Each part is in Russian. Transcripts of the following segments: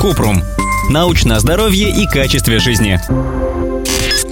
Купрум. Научное здоровье и качестве жизни.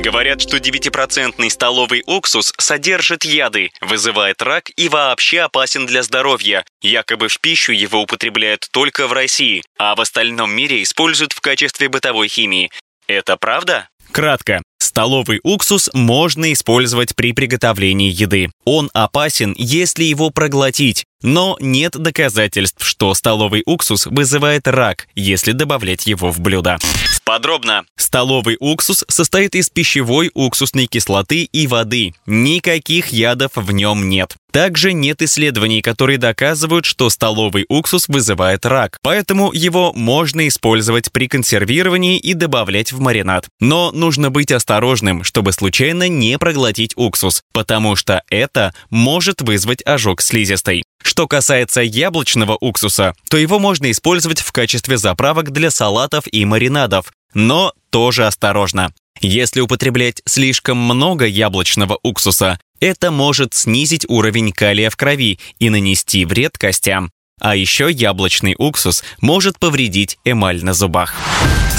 Говорят, что 9% столовый уксус содержит яды, вызывает рак и вообще опасен для здоровья. Якобы в пищу его употребляют только в России, а в остальном мире используют в качестве бытовой химии. Это правда? Кратко. Столовый уксус можно использовать при приготовлении еды. Он опасен, если его проглотить, но нет доказательств, что столовый уксус вызывает рак, если добавлять его в блюдо. Подробно. Столовый уксус состоит из пищевой уксусной кислоты и воды. Никаких ядов в нем нет. Также нет исследований, которые доказывают, что столовый уксус вызывает рак, поэтому его можно использовать при консервировании и добавлять в маринад. Но нужно быть осторожным, чтобы случайно не проглотить уксус, потому что это может вызвать ожог слизистой. Что касается яблочного уксуса, то его можно использовать в качестве заправок для салатов и маринадов, но тоже осторожно. Если употреблять слишком много яблочного уксуса, это может снизить уровень калия в крови и нанести вред костям. А еще яблочный уксус может повредить эмаль на зубах.